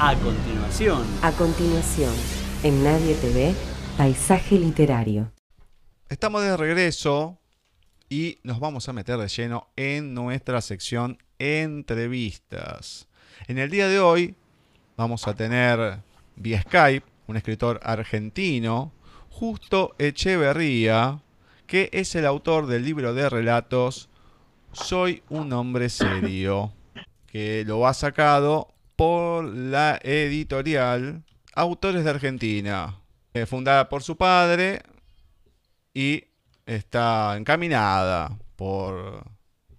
A continuación. A continuación, en Nadie TV, Paisaje Literario. Estamos de regreso y nos vamos a meter de lleno en nuestra sección entrevistas. En el día de hoy vamos a tener vía Skype un escritor argentino, Justo Echeverría, que es el autor del libro de relatos Soy un hombre serio, que lo ha sacado por la editorial Autores de Argentina, eh, fundada por su padre y está encaminada por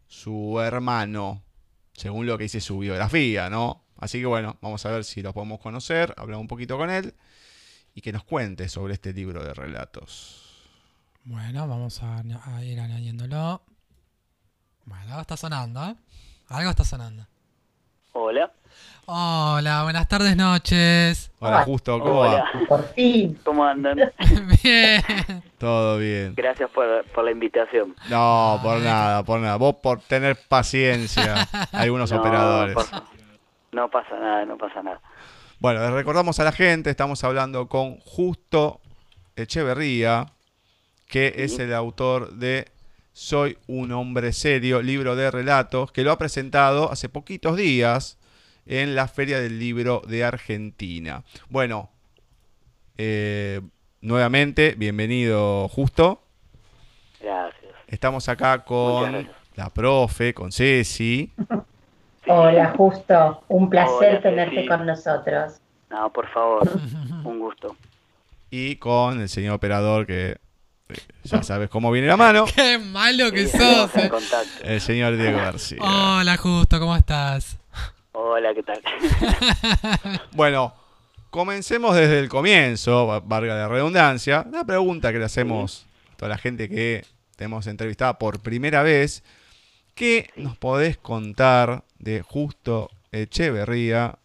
su hermano, según lo que dice su biografía, ¿no? Así que bueno, vamos a ver si lo podemos conocer, hablar un poquito con él y que nos cuente sobre este libro de relatos. Bueno, vamos a, a ir añadiéndolo. Bueno, algo está sonando, ¿eh? Algo está sonando. Hola. Hola, buenas tardes, noches. Hola, Justo, ¿cómo va? Por fin. ¿Cómo andan? bien. Todo bien. Gracias por, por la invitación. No, por nada, por nada. Vos por tener paciencia, algunos No, operadores. no pasa nada, no pasa nada. Bueno, les recordamos a la gente, estamos hablando con Justo Echeverría, que es el autor de Soy un hombre serio, libro de relatos, que lo ha presentado hace poquitos días en la Feria del Libro de Argentina. Bueno, eh, nuevamente, bienvenido Justo. Gracias. Estamos acá con la profe, con Ceci. Hola, justo. Un placer Hola, tenerte con nosotros. No, por favor, un gusto. y con el señor operador que ya sabes cómo viene la mano, Qué malo que Sí, sos. eh. el señor Diego García. Hola, Justo, ¿cómo estás? Hola, ¿qué tal? Bueno, comencemos desde el comienzo, va- valga la redundancia. Una pregunta que le hacemos a toda la gente que tenemos entrevistada por primera vez. ¿Qué nos podés contar de Justo Echeverría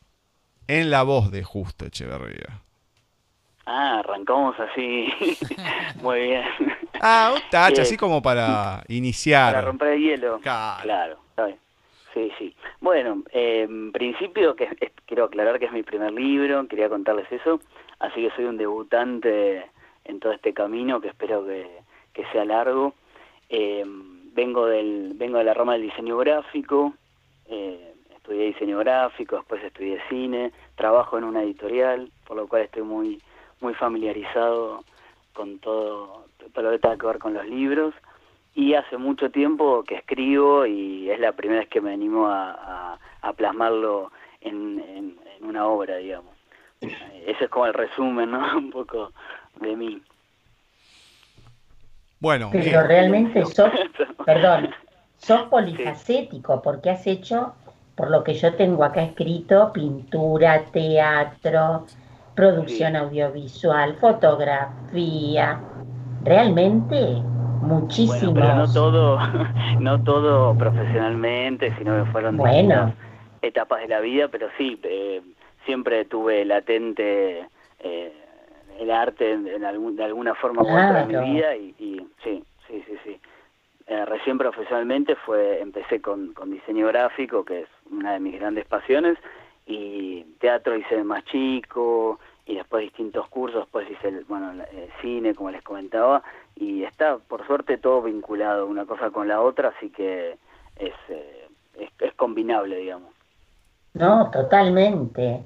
en la voz de Justo Echeverría? Ah, arrancamos así. Muy bien. Ah, un touch, Bien. así como para iniciar. Para romper el hielo. Claro. Claro, está bien. Sí, sí. Bueno, eh, en principio que quiero aclarar que es mi primer libro, quería contarles eso, así que soy un debutante en todo este camino que espero que, que sea largo. Eh, vengo del vengo de la rama del diseño gráfico, eh, estudié diseño gráfico, después estudié cine, trabajo en una editorial, por lo cual estoy muy muy familiarizado con todo, todo lo que tenga que ver con los libros y hace mucho tiempo que escribo y es la primera vez que me animo a, a- a plasmarlo en, en- en una obra, digamos. Ese es como el resumen, ¿no? Un poco de mí. Bueno, Pero realmente sos, perdón, sos polifacético porque has hecho, por lo que yo tengo acá escrito, pintura, teatro, producción audiovisual, fotografía. Realmente muchísimos. Bueno, pero no todo, no todo profesionalmente, sino que fueron Bueno. etapas de la vida, pero sí, eh, siempre tuve latente eh, el arte en, algún- de alguna forma u otra en Claro. mi vida y, y sí, sí, sí, sí. Eh, recién profesionalmente fue empecé con, con diseño gráfico, que es una de mis grandes pasiones, y teatro hice de más chico, y después distintos cursos, después hice el, bueno, la- eh, cine, como les comentaba, y está, por suerte, todo vinculado una cosa con la otra, así que es, eh, es, es combinable, digamos. No, totalmente.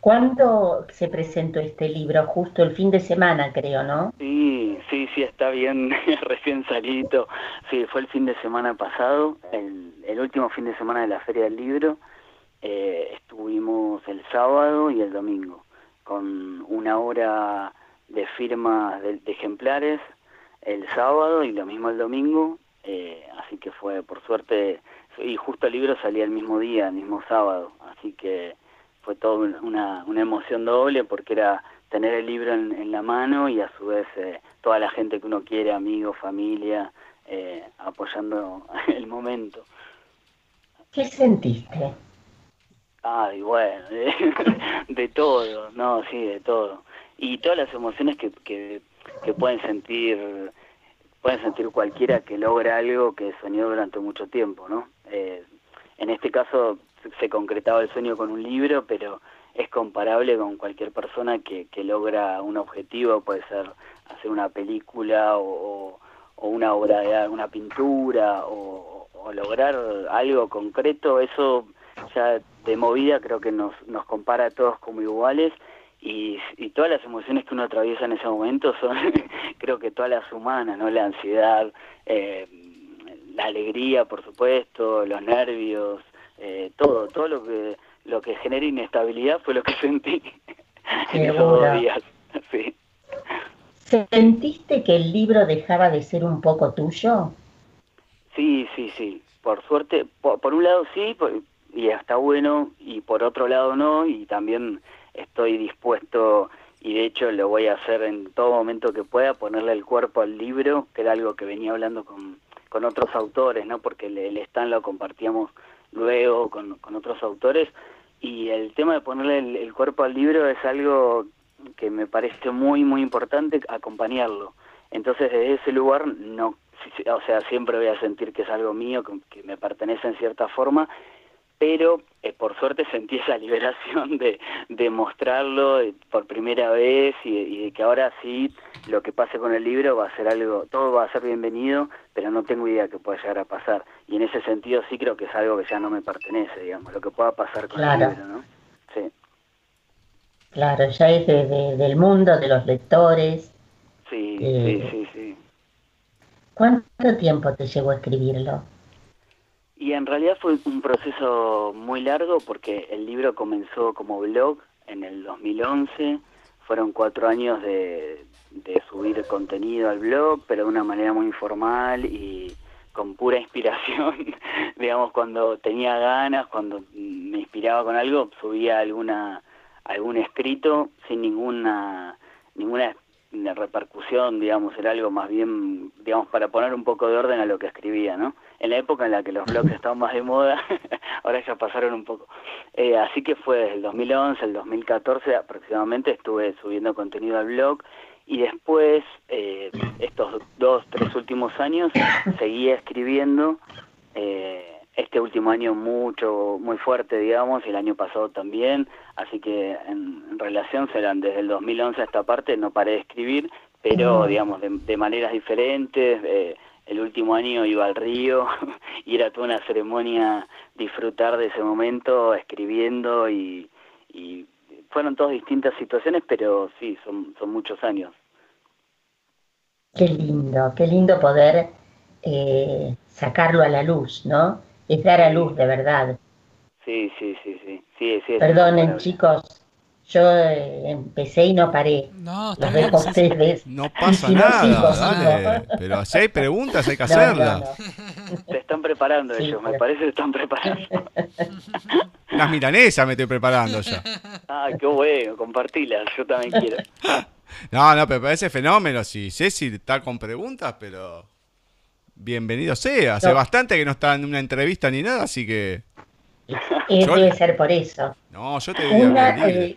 ¿Cuándo se presentó este libro? Justo el fin de semana, creo, ¿no? Sí, sí, sí, está bien, recién salido. Sí, fue el fin de semana pasado, el, el último fin de semana de la Feria del Libro. Eh, estuvimos el sábado y el domingo con una hora de firmas de, de ejemplares el sábado y lo mismo el domingo. eh, así que fue, por suerte, y justo el libro salía el mismo día, el mismo sábado. Así que fue toda una, una emoción doble porque era tener el libro en, en la mano y a su vez eh, toda la gente que uno quiere, amigos, familia, eh, apoyando el momento. ¿Qué sentiste? Ah, y bueno, de, de todo, no, sí, de todo. Y todas las emociones que, que, pueden sentir pueden sentir cualquiera que logra algo que soñó durante mucho tiempo, ¿no? Eh, en este caso se concretaba el sueño con un libro, pero es comparable con cualquier persona que, que logra un objetivo, puede ser hacer una película o, o una obra de una pintura o, o, lograr algo concreto, eso ya de movida creo que nos, nos compara a todos como iguales y, y todas las emociones que uno atraviesa en ese momento son creo que todas las humanas, ¿no? La ansiedad, eh, la alegría, por supuesto, los nervios, eh, todo, todo lo que lo que genera inestabilidad fue lo que sentí en esos dos días. Sí. ¿Sentiste que el libro dejaba de ser un poco tuyo? Sí, sí, sí. Por suerte, por, por un lado sí, por, y está bueno, y por otro lado no, y también estoy dispuesto, y de hecho lo voy a hacer en todo momento que pueda, ponerle el cuerpo al libro, que era algo que venía hablando con, con otros autores, ¿no? Porque el, el stand lo compartíamos luego con, con otros autores, y el tema de ponerle el, cuerpo al libro es algo que me parece muy, muy importante acompañarlo. Entonces, desde ese lugar, no, o sea, siempre voy a sentir que es algo mío, que me pertenece en cierta forma, pero eh, por suerte sentí esa liberación de, de mostrarlo eh, por primera vez y, y, de que ahora sí lo que pase con el libro va a ser algo, todo va a ser bienvenido, pero no tengo idea que pueda llegar a pasar. Y en ese sentido sí creo que es algo que ya no me pertenece, digamos, lo que pueda pasar con claro. el libro, ¿no? Sí. Claro, ya es de, de, del mundo, de los lectores. Sí, eh, sí, sí, sí. ¿Cuánto tiempo te llevó a escribirlo? Y en realidad fue un proceso muy largo porque el libro comenzó como blog en el 2011, fueron cuatro años de, de subir contenido al blog, pero de una manera muy informal y con pura inspiración, digamos, cuando tenía ganas, cuando me inspiraba con algo, subía alguna algún escrito sin ninguna ninguna repercusión, digamos, era algo más bien, digamos, para poner un poco de orden a lo que escribía, ¿no? En la época en la que los blogs estaban más de moda, ahora ya pasaron un poco. Eh, así que fue desde el 2011, el 2014 aproximadamente estuve subiendo contenido al blog y después, eh, estos dos, tres últimos años, seguía escribiendo. Eh, este último año mucho, muy fuerte, digamos, y el año pasado también, así que en, relación serán desde el 2011 a esta parte, no paré de escribir, pero digamos, de, de maneras diferentes, eh, el último año iba al río y era toda una ceremonia disfrutar de ese momento escribiendo y, y fueron todas distintas situaciones, pero sí, son, son muchos años. Qué lindo, qué lindo poder eh, sacarlo a la luz, ¿no? Es dar a luz de verdad. Sí, sí, sí, sí. sí, sí Perdonen, chicos, yo eh, empecé y no paré. No, Los dejo a ustedes. No pasa si no, nada, sigo, dale. Pero si hay preguntas hay que No, hacerlas. no, no. Se están preparando Sí, ellos, me parece que están preparando. Unas milanesas me estoy preparando ya. Ah, qué bueno, compartilas, yo también quiero. No, no, pero parece fenómeno. Si Ceci está con preguntas, pero bienvenido sea. Hace No. bastante que no está en una entrevista ni nada, así que. Eh, Yo- debe ser por eso. No, yo te diría Una, eh,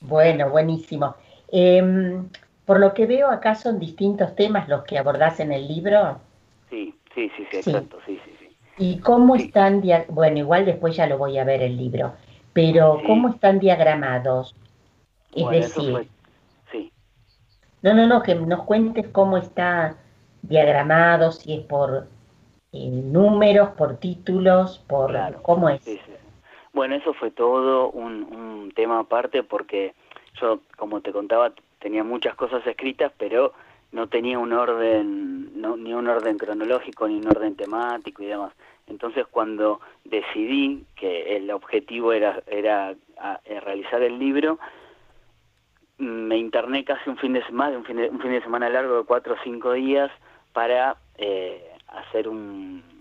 bueno, buenísimo. Em, por lo que veo acá son distintos temas los que abordás en el libro. Sí, sí, sí, sí, Sí. exacto, sí, sí, sí. ¿Y cómo Sí. están, bueno, igual después ya lo voy a ver el libro, pero cómo están diagramados? Es Bueno, decir, fue, sí. no, no, no, que nos cuentes cómo está diagramado, si es por eh, números, por títulos, por Claro. cómo es. Sí, sí. Bueno, eso fue todo un, un tema aparte porque yo, como te contaba, tenía muchas cosas escritas, pero no tenía un orden, no, ni un orden cronológico, ni un orden temático y demás. Entonces, cuando decidí que el objetivo era, era realizar el libro, me interné casi un fin de semana, un fin de, un fin de semana largo de cuatro o cinco días para eh, hacer un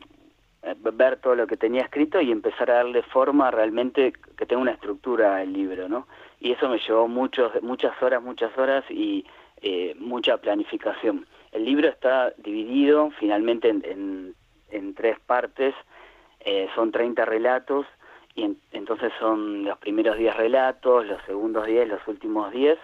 ver todo lo que tenía escrito y empezar a darle forma realmente que tenga una estructura el libro, ¿no? Y eso me llevó muchos, muchas horas, muchas horas y eh, mucha planificación. El libro está dividido finalmente en, en, tres partes, eh, son 30 relatos y en- entonces son los primeros 10 relatos, los segundos 10, los últimos 10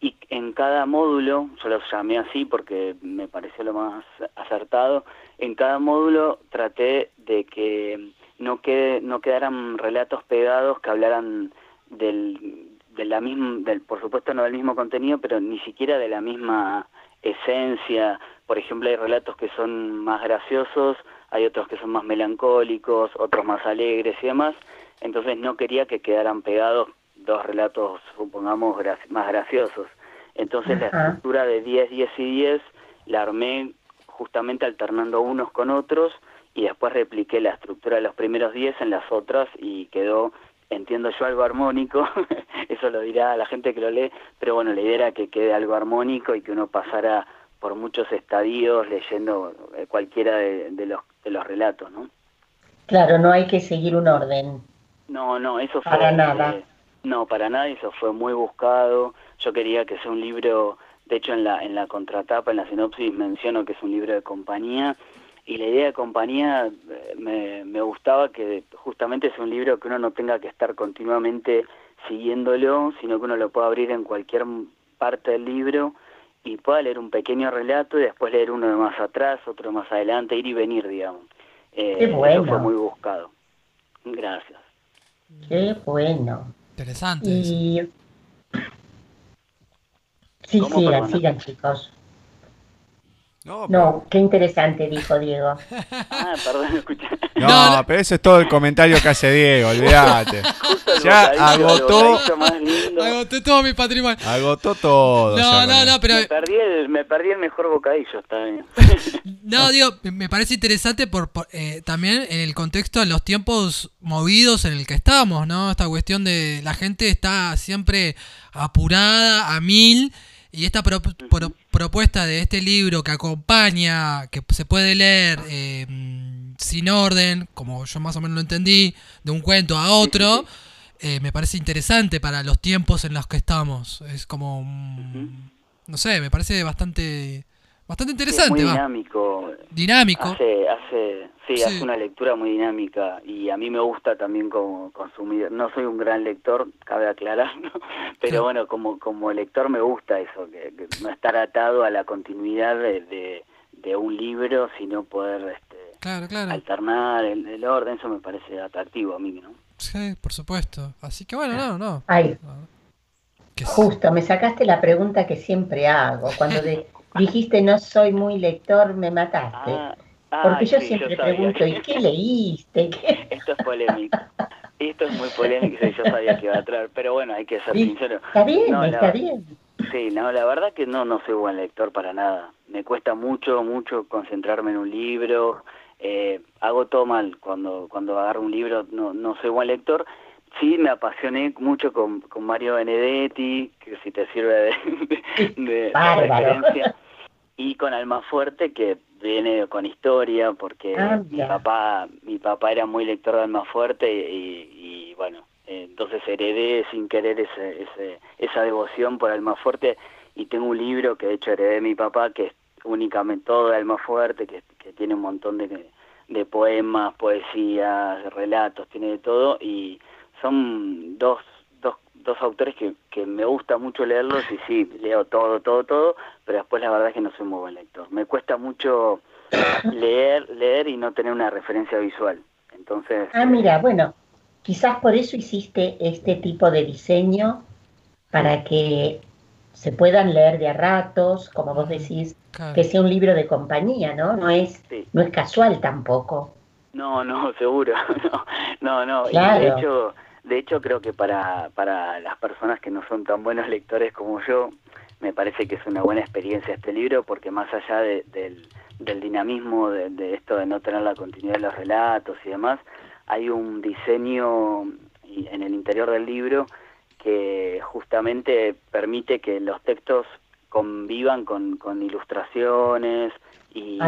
y en cada módulo, yo lo llamé así porque me pareció lo más acertado, en cada módulo traté de que no, quede, no quedaran relatos pegados que hablaran del, de la misma, del, por supuesto no del mismo contenido, pero ni siquiera de la misma esencia. Por ejemplo, hay relatos que son más graciosos, hay otros que son más melancólicos, otros más alegres y demás. Entonces no quería que quedaran pegados dos relatos, supongamos, más graciosos. Entonces la estructura de 10, 10 y 10 la armé justamente alternando unos con otros y después repliqué la estructura de los primeros 10 en las otras y quedó, entiendo yo, algo armónico, eso lo dirá la gente que lo lee, pero bueno, la idea era que quede algo armónico y que uno pasara por muchos estadios leyendo eh, cualquiera de, los, de los relatos, ¿no? Claro, no hay que seguir un orden. No, no, eso fue... Para nada. Eh, no, para nada, eso fue muy buscado. Yo quería que sea un libro, de hecho en la, en la contratapa, en la sinopsis menciono que es un libro de compañía y la idea de compañía eh, me, me gustaba que justamente sea un libro que uno no tenga que estar continuamente siguiéndolo, sino que uno lo pueda abrir en cualquier parte del libro y pueda leer un pequeño relato y después leer uno de más atrás, otro más adelante, ir y venir, digamos. Eh, Eso fue muy buscado. Gracias. Qué bueno. Interesante. Y... Sí, sigan, sigan, chicos. No, qué interesante, dijo Diego. ah, perdón, escuché. No, pero ese es todo el comentario que hace Diego, olvídate. ya agotó. Agotó todo mi patrimonio. Agotó todo. No, no, no, pero. Me perdí, el, me perdí el mejor bocadillo, está bien. no, digo, me parece interesante por, eh, también en el contexto de los tiempos movidos en el que estamos, ¿no? Esta cuestión de la gente está siempre apurada a mil y esta propuesta de este libro que acompaña, que se puede leer eh, sin orden, como yo más o menos lo entendí, de un cuento a otro, eh, me parece interesante para los tiempos en los que estamos. Es como, no sé, me parece bastante bastante interesante. muy dinámico. Dinámico. Hace, hace, sí, hace una lectura muy dinámica y a mí me gusta también como consumir. No soy un gran lector, cabe aclarar, pero bueno, como, como lector me gusta eso, que, no estar atado a la continuidad de, de, un libro, sino poder este, alternar el, el, orden, eso me parece atractivo a mí, ¿no? Sí, por supuesto. Así que bueno, no, no. Ay, justo, me sacaste la pregunta que siempre hago, cuando de dijiste no soy muy lector, me mataste. Ah, Porque yo siempre pregunto, ¿y qué leíste? Esto es polémico. Esto es muy polémico y yo sabía que iba a traer, pero bueno, hay que ser sincero. Está bien, está bien. Sí, no, la verdad que no, no soy buen lector para nada. Me cuesta mucho, mucho concentrarme en un libro. Eh, hago todo mal cuando cuando agarro un libro, no, no soy buen lector. Sí, me apasioné mucho con, con Mario Benedetti, que si te sirve de, de, referencia, y con Alma Fuerte, que viene con historia, porque ah, mi papá mi papá era muy lector de Alma Fuerte y, bueno, entonces heredé sin querer ese, ese, esa devoción por Alma Fuerte. Y tengo un libro que de hecho heredé de mi papá, que es únicamente todo de Alma Fuerte, que, que tiene un montón de, de poemas, poesías, relatos, tiene de todo. Y son dos, dos, dos autores que, que me gusta mucho leerlos y sí, leo todo, todo, todo, pero después la verdad es que no soy muy buen lector. Me cuesta mucho leer, leer y no tener una referencia visual. Entonces. Ah, mira, bueno, quizás por eso hiciste este tipo de diseño para que se puedan leer de a ratos, como vos decís, que sea un libro de compañía, ¿no? No es, no es casual tampoco. No, no, seguro. No, no, no. Y de hecho, de hecho, creo que para, para las personas que no son tan buenos lectores como yo, me parece que es una buena experiencia este libro, porque más allá del, del, dinamismo de, esto de no tener la continuidad de los relatos y demás, hay un diseño en el interior del libro que justamente permite que los textos convivan con, con ilustraciones y,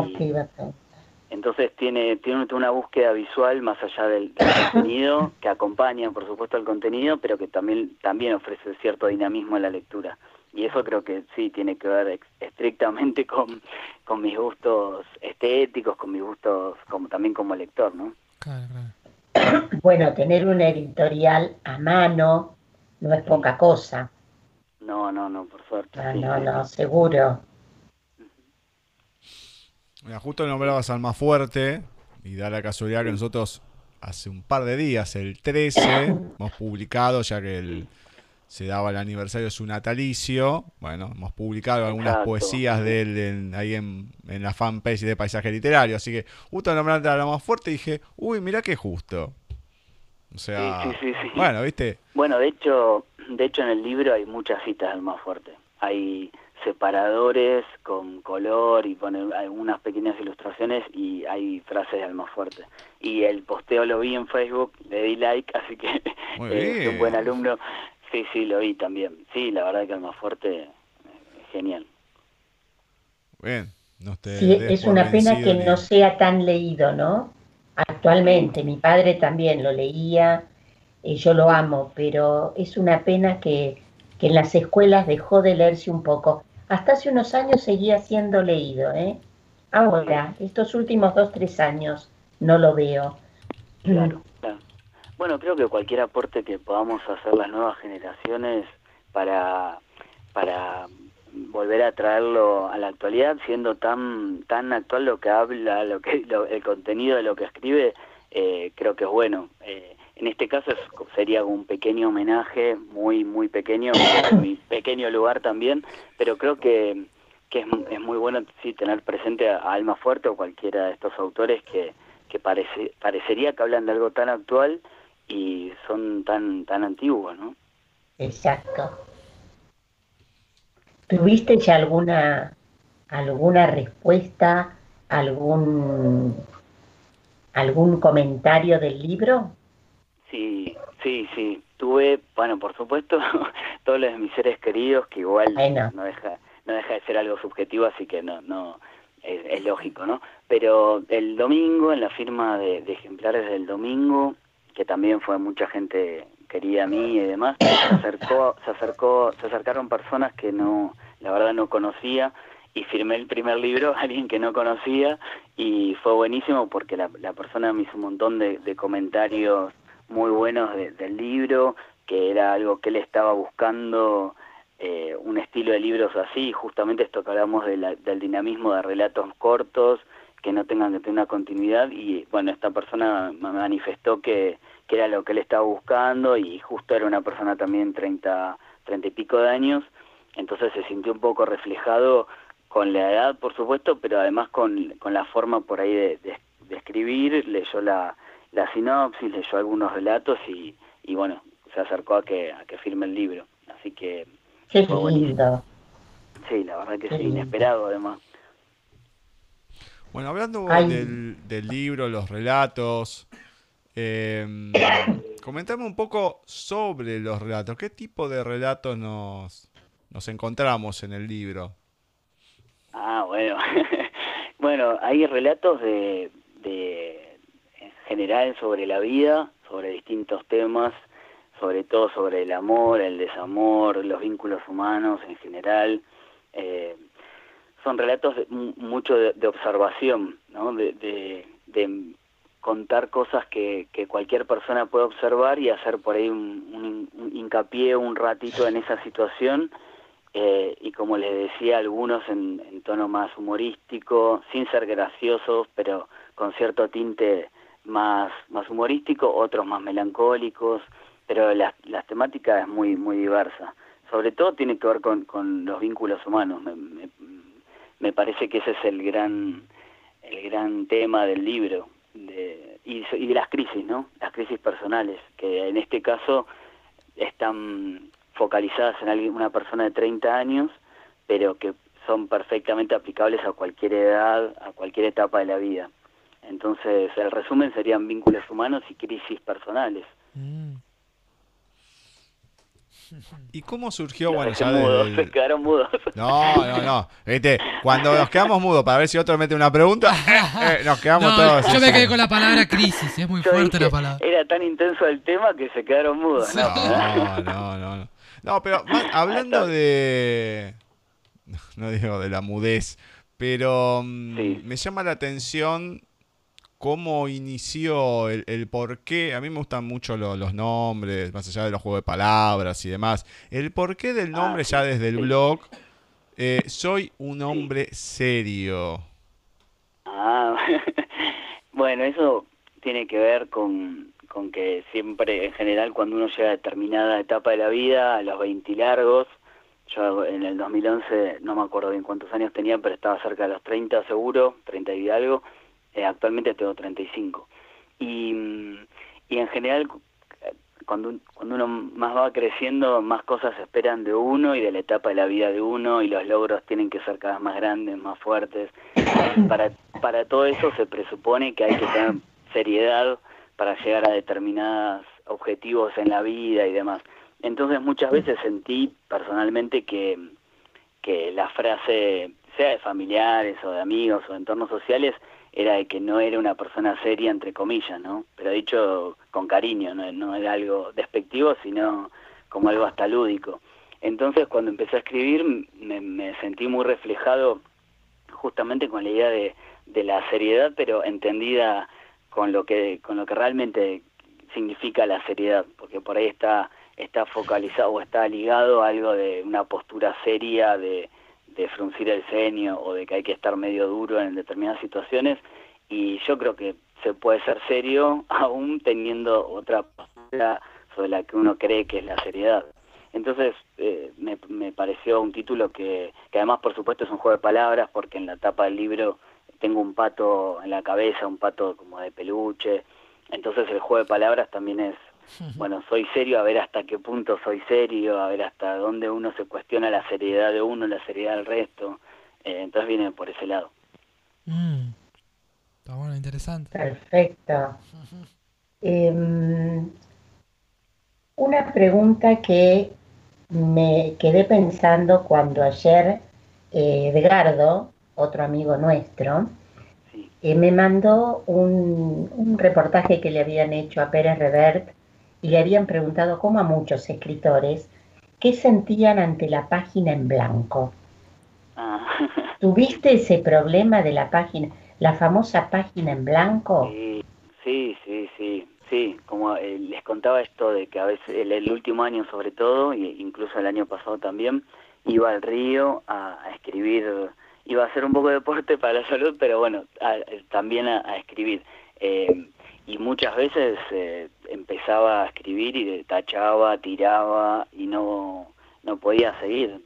entonces tiene, tiene una búsqueda visual más allá del, contenido, que acompaña por supuesto al contenido, pero que también, también ofrece cierto dinamismo en la lectura. Y eso creo que sí tiene que ver estrictamente con, con mis gustos estéticos, con mis gustos como también como lector, ¿no? Claro, Bueno, tener una editorial a mano no es poca cosa. No, no, no, por suerte. Ah, no, no, seguro. Mira, justo nombrabas al fuerte y da la casualidad que nosotros hace un par de días, el 13, hemos publicado, ya que el, se daba el aniversario de su natalicio. Bueno, hemos publicado algunas poesías de él ahí en, la fanpage de Paisaje Literario. Así que justo nombrando a la más fuerte dije, uy, mira qué justo. O sea, bueno, ¿viste? Bueno, de hecho, de hecho en el libro hay muchas citas del más fuerte. Hay separadores con color y pone algunas pequeñas ilustraciones y hay frases del más fuerte. Y el posteo lo vi en Facebook, le di like, así que es un buen alumno Sí, sí, lo vi también. Sí, la verdad que más fuerte, genial. Bien, no te sí, es una pena que no sea tan leído, ¿no? Actualmente, mi padre también lo leía, y yo lo amo, pero es una pena que, que en las escuelas dejó de leerse un poco. Hasta hace unos años seguía siendo leído, ¿eh? Ahora, estos últimos dos, tres años, no lo veo. Claro. Bueno, creo que cualquier aporte que podamos hacer las nuevas generaciones para, para volver a traerlo a la actualidad, siendo tan tan actual lo que habla, lo que el contenido de lo que escribe, eh, creo que es bueno. Eh, en este caso sería un pequeño homenaje, muy muy pequeño, muy pequeño lugar también, pero creo que, que es, es muy bueno sí tener presente a, Alma Fuerte o cualquiera de estos autores que, que parece, parecería que hablan de algo tan actual y son tan tan antiguos, ¿no? Exacto. ¿Tuviste ya alguna alguna respuesta, algún algún comentario del libro? Sí, sí, sí. Tuve, bueno, por supuesto, todos los de mis seres queridos, que igual no deja no deja de ser algo subjetivo, así que no no es, lógico, ¿no? Pero el domingo, en la firma de ejemplares del domingo, que también fue mucha gente querida a mí y demás, se acercó, se acercó, se acercaron personas que no, la verdad no conocía y firmé el primer libro a alguien que no conocía y fue buenísimo porque la, la persona me hizo un montón de, comentarios muy buenos del libro, que era algo que él estaba buscando, eh, un estilo de libros así, justamente esto que hablamos del dinamismo de relatos cortos, que no tengan que tener una continuidad. Y bueno, esta persona manifestó que, que era lo que él estaba buscando y justo era una persona también 30, 30 y pico de años, entonces se sintió un poco reflejado con la edad, por supuesto, pero además con, con la forma por ahí de, de, escribir, leyó la, la sinopsis, leyó algunos relatos y, y bueno, se acercó a que, a que firme el libro. Así que... Qué lindo. Sí, la verdad que sí, inesperado además. Bueno, hablando del, del, libro, los relatos, eh, comentame un poco sobre los relatos. ¿Qué tipo de relatos nos, nos encontramos en el libro? Ah, bueno. bueno, hay relatos de, general sobre la vida, sobre distintos temas, sobre todo sobre el amor, el desamor, los vínculos humanos en general. Eh, son relatos de, mucho de, observación, ¿no? de, de, contar cosas que, que, cualquier persona puede observar y hacer por ahí un, hincapié un ratito en esa situación eh, y como les decía algunos en, en, tono más humorístico, sin ser graciosos, pero con cierto tinte más, más humorístico, otros más melancólicos, pero la, la temática es muy, muy diversa. Sobre todo tiene que ver con, con los vínculos humanos. Me, me, me parece que ese es el gran el gran tema del libro de, y, y, de las crisis, ¿no? Las crisis personales, que en este caso están focalizadas en alguien, una persona de 30 años, pero que son perfectamente aplicables a cualquier edad, a cualquier etapa de la vida. Entonces, el resumen serían vínculos humanos y crisis personales. Mm. ¿Y cómo surgió? bueno, ya Se quedaron mudos. No, no, no. ¿Viste? Cuando nos quedamos mudos para ver si otro mete una pregunta, eh, nos quedamos todos. Yo me quedé con la palabra crisis, es muy fuerte la palabra. Era tan intenso el tema que se quedaron mudos. No, no, no. No, no pero hablando de. No digo de la mudez, pero mm, me llama la atención cómo inició, el, el, por qué. A mí me gustan mucho los nombres, más allá de los juegos de palabras y demás. El porqué del ah, nombre ya desde el blog. Eh, soy un hombre serio. Ah, bueno, eso tiene que ver con, con que siempre, en general, cuando uno llega a determinada etapa de la vida, a los 20 largos, yo en el 2011, no me acuerdo bien cuántos años tenía, pero estaba cerca de los 30 seguro, 30 y algo, eh, actualmente tengo 35. Y, y en general, cuando, cuando uno más va creciendo, más cosas esperan de uno y de la etapa de la vida de uno y los logros tienen que ser cada vez más grandes, más fuertes. Para, para todo eso se presupone que hay que tener seriedad para llegar a determinados objetivos en la vida y demás. Entonces muchas veces sentí personalmente que, que la frase, sea de familiares o de amigos o de entornos sociales, era de que no era una persona seria, entre comillas, ¿no? Pero dicho con cariño, no, no era algo despectivo, sino como algo hasta lúdico. Entonces cuando empecé a escribir me, sentí muy reflejado justamente con la idea de, de, la seriedad, pero entendida con lo que con lo que realmente significa la seriedad, porque por ahí está está focalizado o está ligado a algo de una postura seria de de fruncir el ceño o de que hay que estar medio duro en determinadas situaciones y yo creo que se puede ser serio aún teniendo otra postura sobre la que uno cree que es la seriedad. Entonces eh, me, me, pareció un título que, que además por supuesto es un juego de palabras porque en la tapa del libro tengo un pato en la cabeza, un pato como de peluche, entonces el juego de palabras también es bueno, soy serio, a ver hasta qué punto soy serio, a ver hasta dónde uno se cuestiona la seriedad de uno, la seriedad del resto. Eh, entonces viene por ese lado. Mm. Está bueno, interesante. Perfecto. Em, una pregunta que me quedé pensando cuando ayer eh, Edgardo, otro amigo nuestro, eh, me mandó un, un, reportaje que le habían hecho a Pérez Revert y le habían preguntado, como a muchos escritores, qué sentían ante la página en blanco. Ah. ¿Tuviste ese problema de la página, la famosa página en blanco? Sí, sí, sí, sí. Como eh, les contaba esto de que a veces el, último año sobre todo, e incluso el año pasado también, iba al río a, escribir, iba a hacer un poco de deporte para la salud, pero bueno, también a, escribir. Eh, y muchas veces eh, empezaba a escribir y tachaba, tiraba y no, no podía seguir.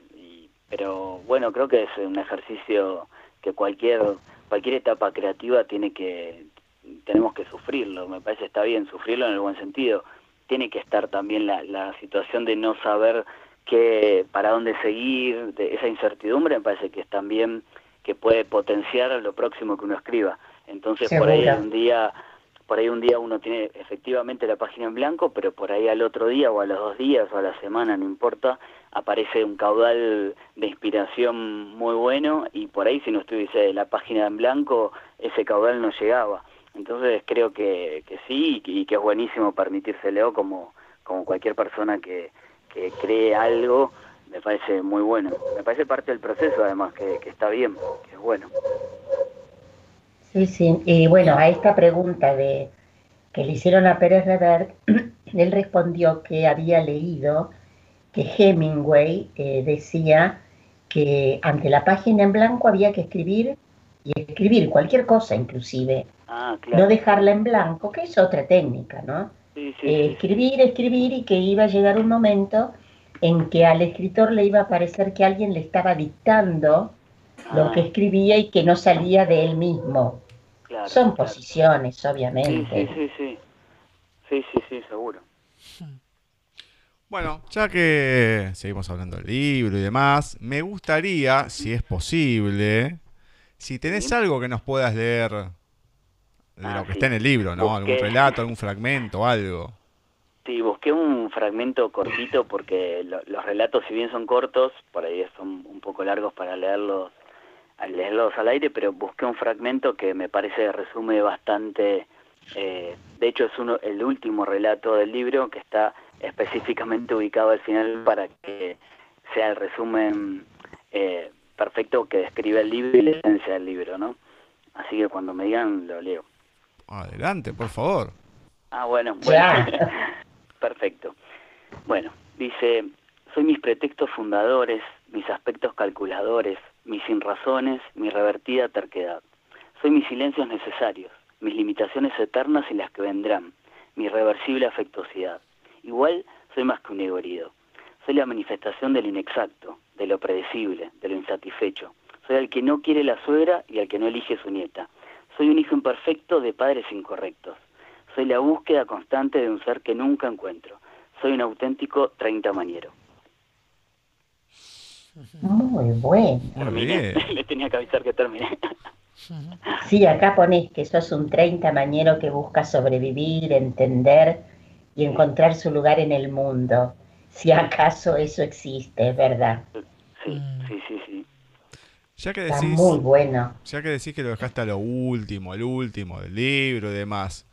pero bueno, creo que es un ejercicio que cualquier, cualquier etapa creativa tiene que, tenemos que sufrirlo, me parece está bien sufrirlo en el buen sentido. Tiene que estar también la, la situación de no saber qué, para dónde seguir, de esa incertidumbre me parece que es también que puede potenciar lo próximo que uno escriba. Entonces por ahí un día por ahí un día uno tiene efectivamente la página en blanco, pero por ahí al otro día o a los dos días o a la semana, no importa, aparece un caudal de inspiración muy bueno y por ahí si no estuviese la página en blanco, ese caudal no llegaba. Entonces creo que, que sí y que es buenísimo permitírselo como, como cualquier persona que, que cree algo, me parece muy bueno. Me parece parte del proceso además, que, que está bien, que es bueno. Sí, sí. Y bueno, a esta pregunta de que le hicieron a Pérez Revert, él respondió que había leído que Hemingway eh, decía que ante la página en blanco había que escribir y escribir cualquier cosa inclusive, ah, no dejarla en blanco, que es otra técnica, ¿no? Eh, escribir, escribir y que iba a llegar un momento en que al escritor le iba a parecer que alguien le estaba dictando lo ah. que escribía y que no salía de él mismo. Son posiciones, obviamente. Sí, sí, sí, sí. Sí, sí, seguro. Bueno, ya que seguimos hablando del libro y demás, me gustaría, si es posible, si tenés algo que nos puedas leer de lo ah, que está en el libro, ¿no? Algún relato, algún fragmento, algo. Sí, busqué un fragmento cortito porque los relatos, si bien son cortos, por ahí son un poco largos para leerlos al leerlos al aire, pero busqué un fragmento que me parece resume bastante, eh, de hecho es uno, el último relato del libro que está específicamente ubicado al final para que sea el resumen eh, perfecto que describe el libro y la esencia del libro, ¿no? Así que cuando me digan lo leo. Adelante, por favor. Ah, bueno, bueno. perfecto. Bueno, dice, soy mis pretextos fundadores, mis aspectos calculadores, mis sinrazones, mi revertida terquedad. Soy mis silencios necesarios, mis limitaciones eternas y las que vendrán, mi irreversible afectuosidad. Igual soy más que un ego herido. Soy la manifestación del inexacto, de lo predecible, de lo insatisfecho. Soy el que no quiere la suegra y el que no elige su nieta. Soy un hijo imperfecto de padres incorrectos. Soy la búsqueda constante de un ser que nunca encuentro. Soy un auténtico treinta mañero. Muy bueno. Le tenía que avisar que terminé. Sí, acá pones que sos un treinta mañero que busca sobrevivir, entender y encontrar su lugar en el mundo. Si acaso eso existe, es verdad. Sí, sí, sí, sí. Ya que decís, muy bueno. Ya que decís que lo dejaste a lo último, el último del libro y demás.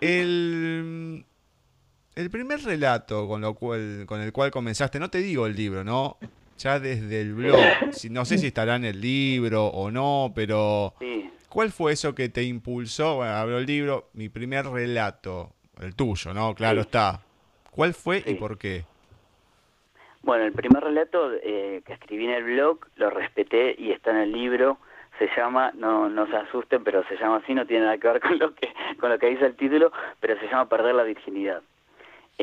El, el primer relato con, lo cual, con el cual comenzaste, no te digo el libro, ¿no? Ya desde el blog, no sé si estará en el libro o no, pero ¿cuál fue eso que te impulsó? Bueno, abro el libro, mi primer relato, el tuyo, ¿no? Claro está. ¿Cuál fue y por qué? Bueno, el primer relato eh, que escribí en el blog lo respeté y está en el libro. Se llama, no, no se asusten, pero se llama así, no tiene nada que ver con lo que, con lo que dice el título, pero se llama Perder la Virginidad.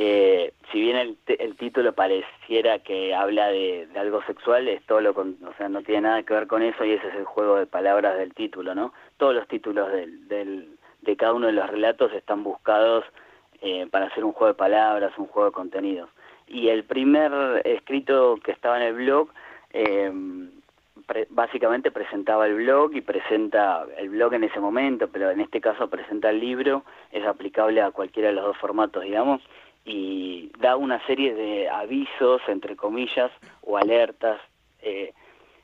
Eh, si bien el, el, título pareciera que habla de, algo sexual, es todo lo o sea, no tiene nada que ver con eso y ese es el juego de palabras del título, ¿no? Todos los títulos del, del, de cada uno de los relatos están buscados eh, para hacer un juego de palabras, un juego de contenidos. Y el primer escrito que estaba en el blog, eh, básicamente presentaba el blog y presenta el blog en ese momento, pero en este caso presenta el libro, es aplicable a cualquiera de los dos formatos, digamos, y da una serie de avisos, entre comillas, o alertas eh,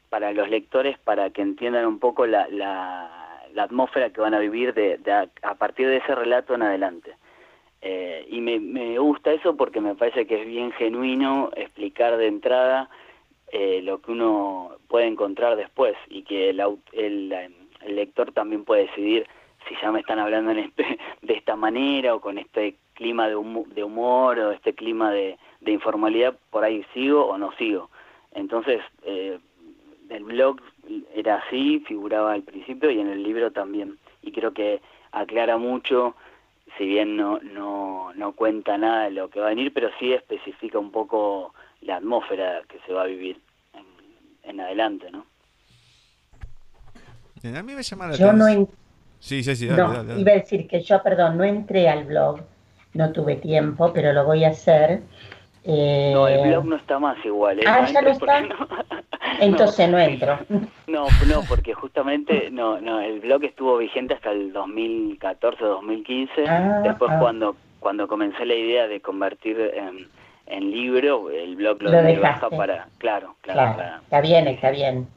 para los lectores para que entiendan un poco la, la, la atmósfera que van a vivir de, a partir de ese relato en adelante. Eh, y me, me, gusta eso porque me parece que es bien genuino explicar de entrada eh, lo que uno puede encontrar después y que el, el, el, lector también puede decidir si ya me están hablando en este, de esta manera o con este clima de, de humor o este clima de, de, informalidad, por ahí sigo o no sigo. Entonces, eh, el blog era así, figuraba al principio y en el libro también. Y creo que aclara mucho si bien no, no, no cuenta nada de lo que va a venir, pero sí especifica un poco la atmósfera que se va a vivir en, adelante, ¿no? A mí me llama la yo no Sí, sí, sí, no, iba a decir que yo, perdón, no entré al blog, no tuve tiempo, pero lo voy a hacer. Eh... No, el blog no está más igual. ¿eh? Ah, ya no está. Entonces no, entro. No, no, porque justamente no, no, el blog estuvo vigente hasta el 2014, 2015. Ah, Después ah. cuando cuando comencé la idea de convertir en, en libro, el blog lo, lo baja para, claro, claro, Está bien, está bien.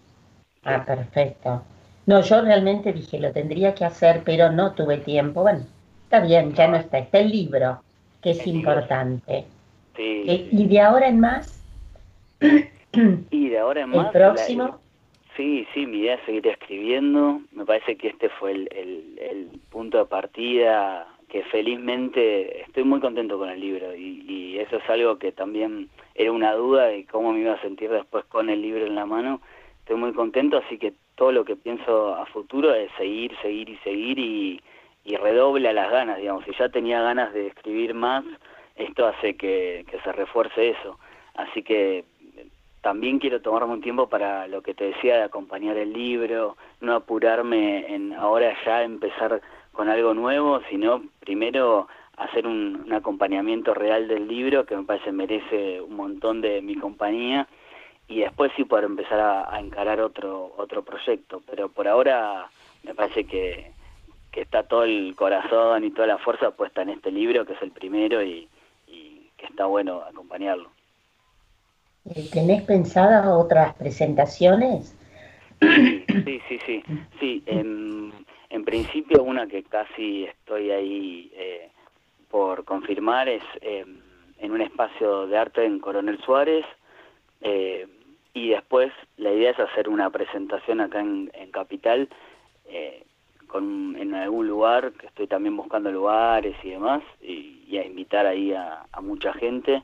Ah, perfecto. No, yo realmente dije, lo tendría que hacer, pero no tuve tiempo. Bueno, está bien, ya no está. Está el libro, que es importante. Sí. Eh, y de ahora en más, Y de ahora en más... ¿El próximo? sí, sí, mi idea es seguir escribiendo. Me parece que este fue el, el, punto de partida que felizmente estoy muy contento con el libro y, y, eso es algo que también era una duda de cómo me iba a sentir después con el libro en la mano. Estoy muy contento, así que todo lo que pienso a futuro es seguir, seguir y seguir y, y redobla las ganas, digamos. Si ya tenía ganas de escribir más, esto hace que, que se refuerce eso. Así que también quiero tomarme un tiempo para lo que te decía de acompañar el libro, no apurarme en ahora ya empezar con algo nuevo, sino primero hacer un, acompañamiento real del libro que me parece merece un montón de mi compañía y después sí poder empezar a, encarar otro otro proyecto, pero por ahora me parece que, que está todo el corazón y toda la fuerza puesta en este libro que es el primero y que está bueno acompañarlo. Eh, ¿Tenés pensadas otras presentaciones? Sí, sí, sí. Sí, en, en principio una que casi estoy ahí eh, por confirmar es eh, en un espacio de arte en Coronel Suárez y después la idea es hacer una presentación acá en, en Capital con, en algún lugar, que estoy también buscando lugares y demás, y, a invitar ahí a, mucha gente,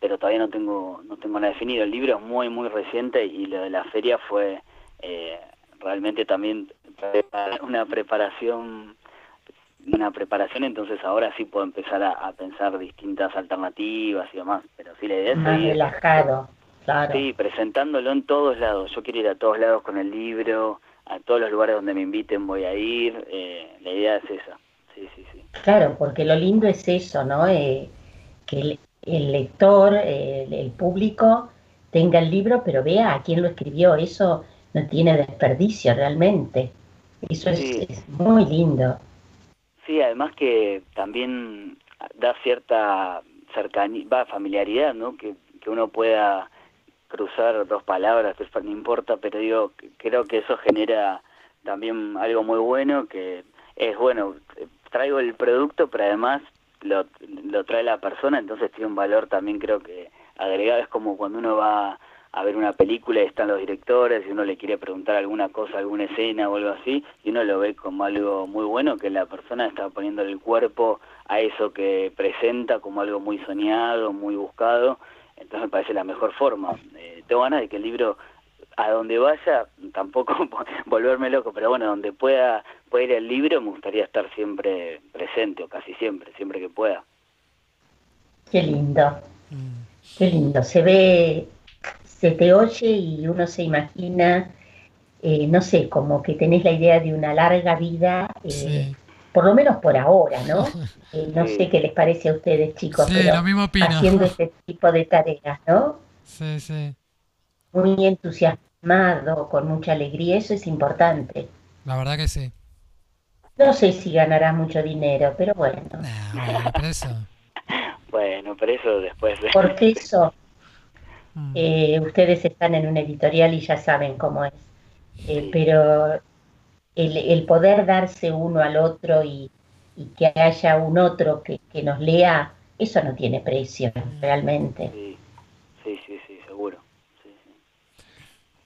pero todavía no tengo no tengo nada definido. El libro es muy, muy reciente y lo de la feria fue eh, realmente también una preparación una preparación, entonces ahora sí puedo empezar a, pensar distintas alternativas y demás, pero sí la idea es Más relajado, claro. Sí, presentándolo en todos lados. Yo quiero ir a todos lados con el libro, a todos los lugares donde me inviten voy a ir. Eh, la idea es esa. Sí, sí, sí. Claro, porque lo lindo es eso, ¿no? Eh, que el, lector, el público tenga el libro, pero vea a quién lo escribió. Eso no tiene desperdicio realmente. Eso es, muy lindo. Sí, además que también da cierta cercanía, va, familiaridad, ¿no? Que, que uno pueda cruzar dos palabras, no importa, pero digo, creo que eso genera también algo muy bueno, que es bueno, traigo el producto, pero además lo, lo trae la persona, entonces tiene un valor también creo que agregado, es como cuando uno va a ver una película y están los directores y uno le quiere preguntar alguna cosa, alguna escena o algo así, y uno lo ve como algo muy bueno, que la persona está poniendo el cuerpo a eso que presenta como algo muy soñado, muy buscado, entonces me parece la mejor forma. Eh, tengo ganas de que el libro, a donde vaya, tampoco volverme loco, pero bueno, donde pueda, pueda ir el libro, me gustaría estar siempre presente, o casi siempre, siempre que pueda. Qué lindo, mm. qué lindo. Se ve se te oye y uno se imagina, eh, no sé, como que tenés la idea de una larga vida, eh, por lo menos por ahora, ¿no? Eh, no sé qué les parece a ustedes, chicos, pero haciendo este tipo de tareas, ¿no? Sí, sí. Muy entusiasmado, con mucha alegría, eso es importante. La verdad que sí. No sé si ganará mucho dinero, pero bueno. bueno, pero eso. bueno, pero eso después. Porque eso, Mm. Eh, ustedes están en un editorial y ya saben cómo es. Eh, pero el, poder darse uno al otro y, que haya un otro que, nos lea, eso no tiene precio realmente. Sí, sí, sí, seguro.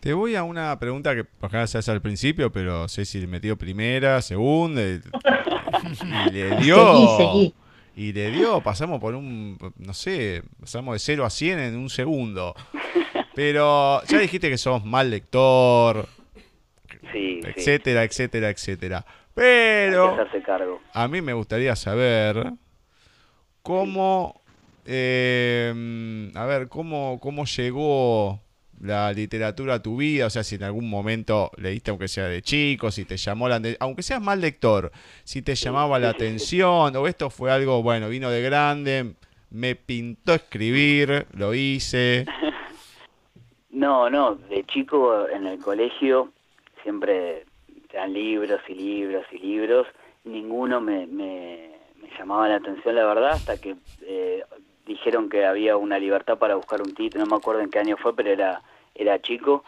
Te voy a una pregunta que por ejemplo se hace al principio, pero sé si metió primera, segunda. Y le dio y le dio, pasamos por un, no sé, pasamos de 0 a 100 en un segundo. Pero ya dijiste que sos mal lector, etcétera, etcétera, etcétera. Pero a mí me gustaría saber cómo, eh, a ver, cómo, cómo llegó la literatura a tu vida, o sea, si en algún momento leíste aunque sea de chico, si te llamó la aunque seas mal lector, si te llamaba la atención o esto fue algo, bueno, vino de grande, me pintó escribir, lo hice. No, no, de chico en el colegio siempre te dan libros y libros y libros, ninguno me, me, llamaba la atención, la verdad, hasta que eh, dijeron que había una libertad para buscar un título, no me acuerdo en qué año fue, pero era, era chico,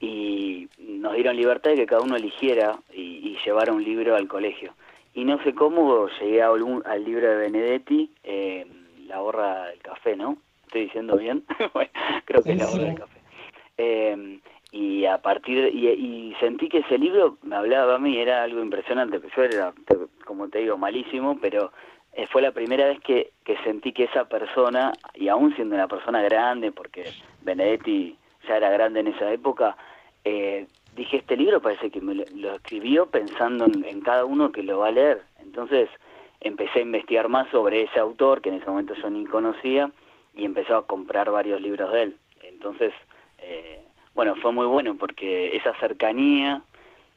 y nos dieron libertad de que cada uno eligiera y, llevara un libro al colegio. Y no sé cómo llegué al libro de Benedetti, eh, La borra del café, ¿no? ¿Estoy diciendo bien? creo que es La borra del café. A partir y, y, sentí que ese libro me hablaba a mí era algo impresionante yo era como te digo malísimo pero eh, fue la primera vez que, que sentí que esa persona, y aún siendo una persona grande, porque Benedetti ya era grande en esa época, eh, dije, este libro parece que me lo, escribió pensando en, cada uno que lo va a leer. Entonces empecé a investigar más sobre ese autor, que en ese momento yo ni conocía, y empezó a comprar varios libros de él. Entonces, bueno, fue muy bueno porque esa cercanía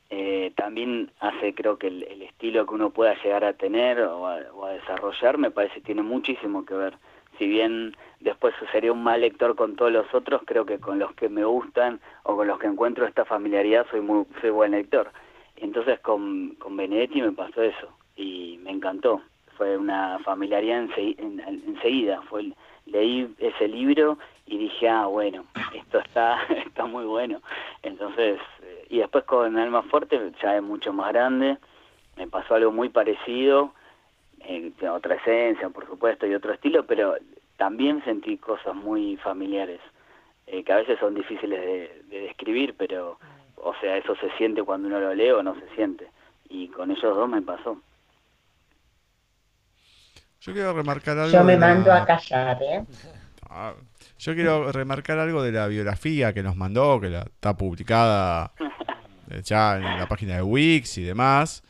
eh, también hace creo que el, estilo que uno pueda llegar a tener o a, desarrollar me parece tiene muchísimo que ver. Si bien después sería un mal lector con todos los otros creo que con los que me gustan o con los que encuentro esta familiaridad soy muy soy buen lector. Entonces con, con Benedetti me pasó eso y me encantó. Fue una familiaridad enseguida. Fue leí ese libro y dije ah bueno esto está está muy bueno entonces y después con Alma Fuerte, ya es mucho más grande, me pasó algo muy parecido, eh, otra esencia, por supuesto, y otro estilo, pero también sentí cosas muy familiares, eh, que a veces son difíciles de, describir, pero, o sea, eso se siente cuando uno lo lee o no se siente. y con ellos dos me pasó. Yo quiero remarcar algo. Yo me mando a callar, ¿eh? Ah, yo quiero remarcar algo de la biografía que nos mandó, que la, está publicada eh, ya en la página de Wix y demás.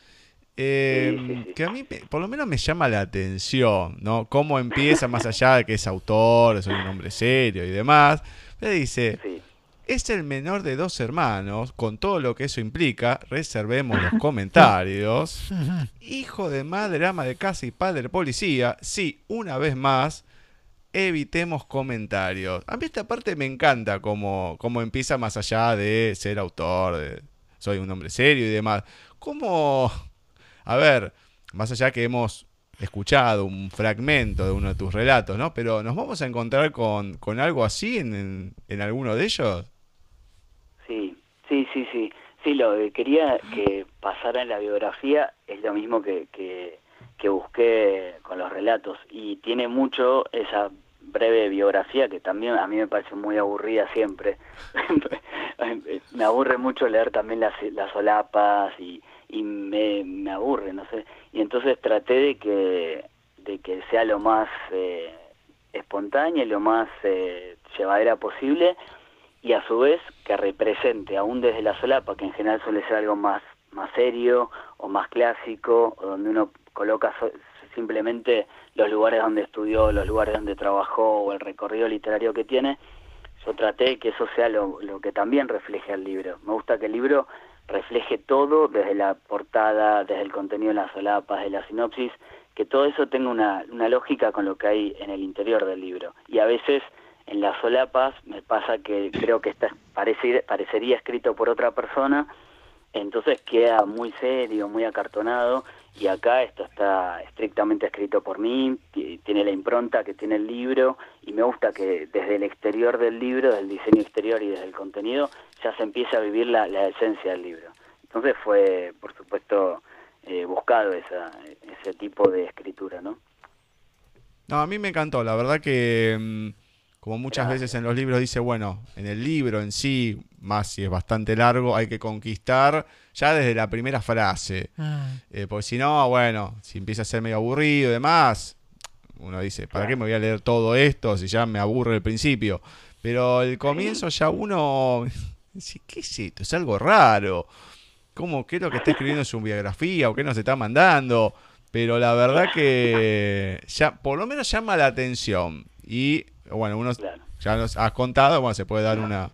Eh, que a mí por lo menos me llama la atención, ¿no? Cómo empieza más allá de que es autor, soy un hombre serio y demás. Le dice, es el menor de dos hermanos, con todo lo que eso implica, reservemos los comentarios. Hijo de madre, ama de casa y padre policía, sí, una vez más, evitemos comentarios. A mí esta parte me encanta, como, como empieza más allá de ser autor, de soy un hombre serio y demás. ¿Cómo a ver, más allá que hemos escuchado un fragmento de uno de tus relatos, ¿no? Pero ¿nos vamos a encontrar con, algo así en, en, alguno de ellos? Sí, sí, sí, sí. Sí, lo que quería que pasara en la biografía es lo mismo que, que busqué con los relatos y tiene mucho esa breve biografía que también a mí me parece muy aburrida siempre. me aburre mucho leer también las, las solapas y, y me, me aburre, no sé. Y entonces traté de que, de que sea lo más eh, espontánea y lo más eh, llevadera posible y a su vez que represente, aún desde la solapa, que en general suele ser algo más, más serio o más clásico, o donde uno coloca simplemente los lugares donde estudió, los lugares donde trabajó o el recorrido literario que tiene, yo traté que eso sea lo, lo que también refleje el libro. Me gusta que el libro refleje todo, desde la portada, desde el contenido de las solapas, de la sinopsis, que todo eso tenga una, una lógica con lo que hay en el interior del libro. Y a veces en las solapas me pasa que creo que está, parece, parecería escrito por otra persona, entonces queda muy serio, muy acartonado, y acá esto está estrictamente escrito por mí, tiene la impronta que tiene el libro, y me gusta que desde el exterior del libro, del diseño exterior y desde el contenido, ya se empieza a vivir la, esencia del libro. Entonces fue, por supuesto, eh, buscado esa, ese tipo de escritura, ¿no? No, a mí me encantó, la verdad que... Mm, como muchas veces en los libros dice, bueno, en el libro en sí, más si es bastante largo, hay que conquistar ya desde la primera frase. Ah. Eh, porque si no, bueno, si empieza a ser medio aburrido y demás, uno dice, ¿para qué me voy a leer todo esto si ya me aburre el principio? Pero el comienzo ya uno dice, ¿qué es esto? Es algo raro. ¿Cómo, ¿Qué es lo que está escribiendo en su biografía o qué nos está mandando? Pero la verdad que ya, por lo menos llama la atención. Y bueno, uno ya nos has contado, bueno, se puede dar una,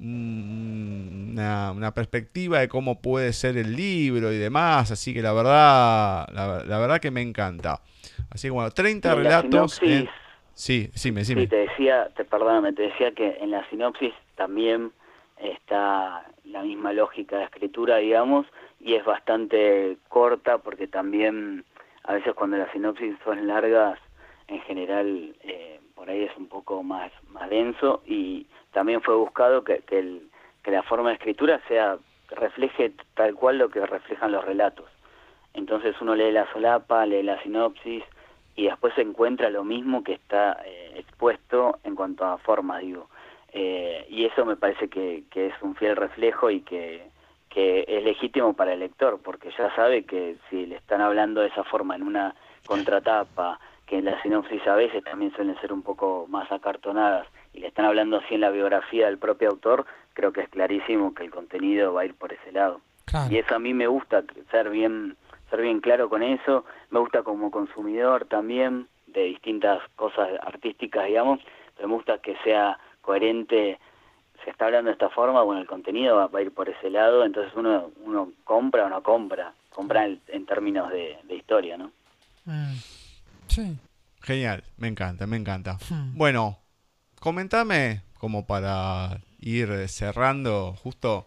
una, perspectiva de cómo puede ser el libro y demás, así que la verdad, la, verdad que me encanta. Así que bueno, 30 relatos. Sí, sí, me, sí, te decía, te, perdóname, te decía que en la sinopsis también está la misma lógica de escritura, digamos, y es bastante corta porque también a veces cuando las sinopsis son largas, en general eh, por ahí es un poco más, más denso y también fue buscado que, que, el, que la forma de escritura sea refleje tal cual lo que reflejan los relatos. Entonces uno lee la solapa, lee la sinopsis y después se encuentra lo mismo que está eh, expuesto en cuanto a forma, digo. Eh, y eso me parece que, que, es un fiel reflejo y que, que es legítimo para el lector, porque ya sabe que si le están hablando de esa forma en una contratapa, que en la sinopsis a veces también suelen ser un poco más acartonadas y le están hablando así en la biografía del propio autor, creo que es clarísimo que el contenido va a ir por ese lado. Y eso a mí me gusta ser bien ser bien claro con eso, me gusta como consumidor también de distintas cosas artísticas, digamos, pero me gusta que sea coherente, se está hablando de esta forma, bueno, el contenido va, a ir por ese lado, entonces uno uno compra o no compra, compra en, términos de, historia, ¿no? Mm. Genial, me encanta, me encanta. Hmm. Bueno, comentame, como para ir cerrando justo,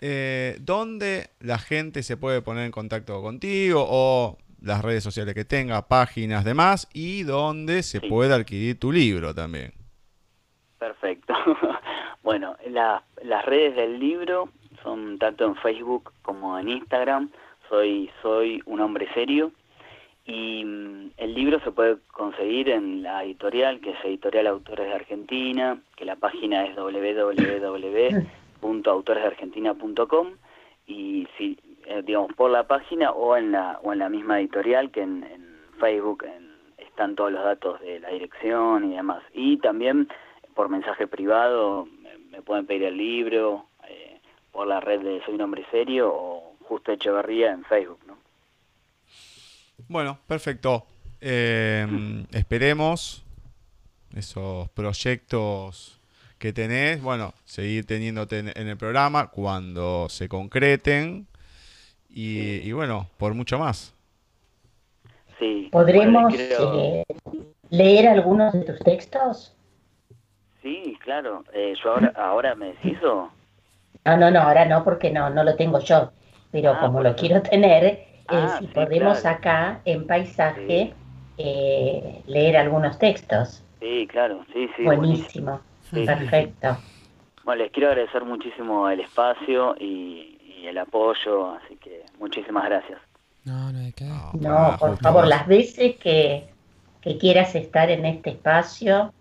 eh, ¿dónde la gente se puede poner en contacto contigo o las redes sociales que tenga, páginas, demás, y dónde se puede adquirir tu libro también? Perfecto. bueno, las redes del libro son tanto en Facebook como en Instagram. Soy, soy un hombre serio y mm, el libro se puede conseguir en la editorial, que es Editorial Autores de Argentina, que la página es www.autoresdeargentina.com y si eh, digamos, por la página o en la, o en la misma editorial que en, Facebook están todos los datos de la dirección y demás. Y también por mensaje privado me, pueden pedir el libro eh, por la red de Soy un hombre serio o Justo Echeverría en Facebook. Bueno, perfecto. Eh, esperemos esos proyectos que tenés, bueno, seguir teniéndote en, el programa cuando se concreten y, bueno, por mucho más. Sí. ¿Podremos eh, leer algunos de tus textos? Sí, claro. Eh, yo ahora, ahora me deciso. No, no, no, ahora no, porque no, no lo tengo yo. Pero ah, como lo quiero tener, ah, si podemos acá en paisaje leer algunos textos. Sí, claro, sí, sí. Buenísimo, perfecto. Bueno, les quiero agradecer muchísimo el espacio y, el apoyo, así que muchísimas gracias. No, no hay que... No, por favor, las veces que, quieras estar en este espacio,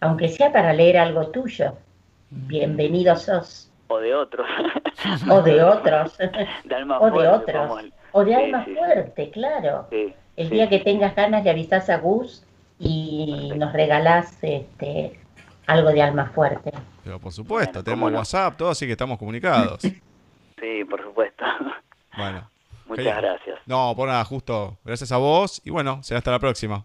aunque sea para leer algo tuyo, bienvenido sos. O de otros. o de otros. o de otros. O de alma fuerte, claro. el día que tengas ganas le avisas a Gus y nos regalás este, algo de alma fuerte. Pero por supuesto, tenemos WhatsApp, todo, así que estamos comunicados. Sí, por supuesto. Bueno. Muchas gracias. No, por nada, justo. Gracias a vos y bueno, será hasta la próxima.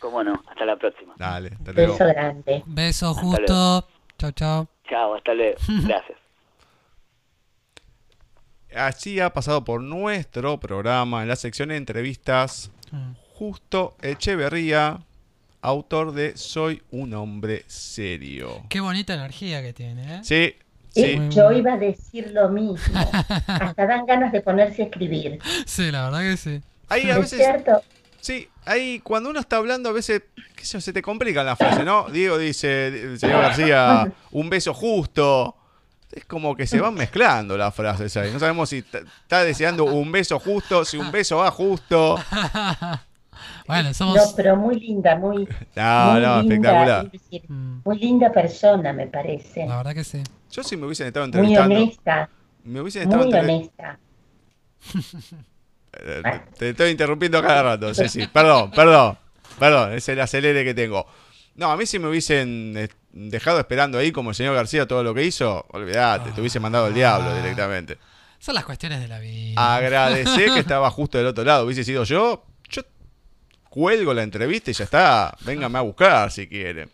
Cómo no, hasta la próxima. Dale, hasta luego. Beso grande. Beso justo. Chao, chao. Chao, hasta luego. Gracias. Así ha pasado por nuestro programa en la sección de entrevistas mm. Justo Echeverría, autor de Soy un hombre serio. Qué bonita energía que tiene, ¿eh? Sí. Sí. Yo iba a decir lo mismo. Hasta dan ganas de ponerse a escribir. Sí, la verdad que sí. Ahí a veces. cierto? Sí, ahí cuando uno está hablando a veces, qué sé se te complican las frases, ¿no? Diego dice, señor García, un beso justo. Es como que se van mezclando las frases ahí. No sabemos si está deseando un beso justo, si un beso va justo. Bueno, somos... No, pero muy linda, muy, no, no, espectacular. Mm. muy linda persona, me parece. La verdad que sí. Yo sí me hubiesen estado entrevistando. Muy honesta. Me hubiesen estado muy honesta. Eh, te estoy interrumpiendo cada rato, sí, sí. Perdón, perdón. Perdón, es el acelere que tengo. No, a mí si me hubiesen eh, dejado esperando ahí como el señor García todo lo que hizo, olvídate, te hubiese mandado el diablo directamente. Son las cuestiones de la vida. Agradecer que estaba justo del otro lado. Hubiese sido yo, yo cuelgo la entrevista y ya está. Véngame a buscar si quieren.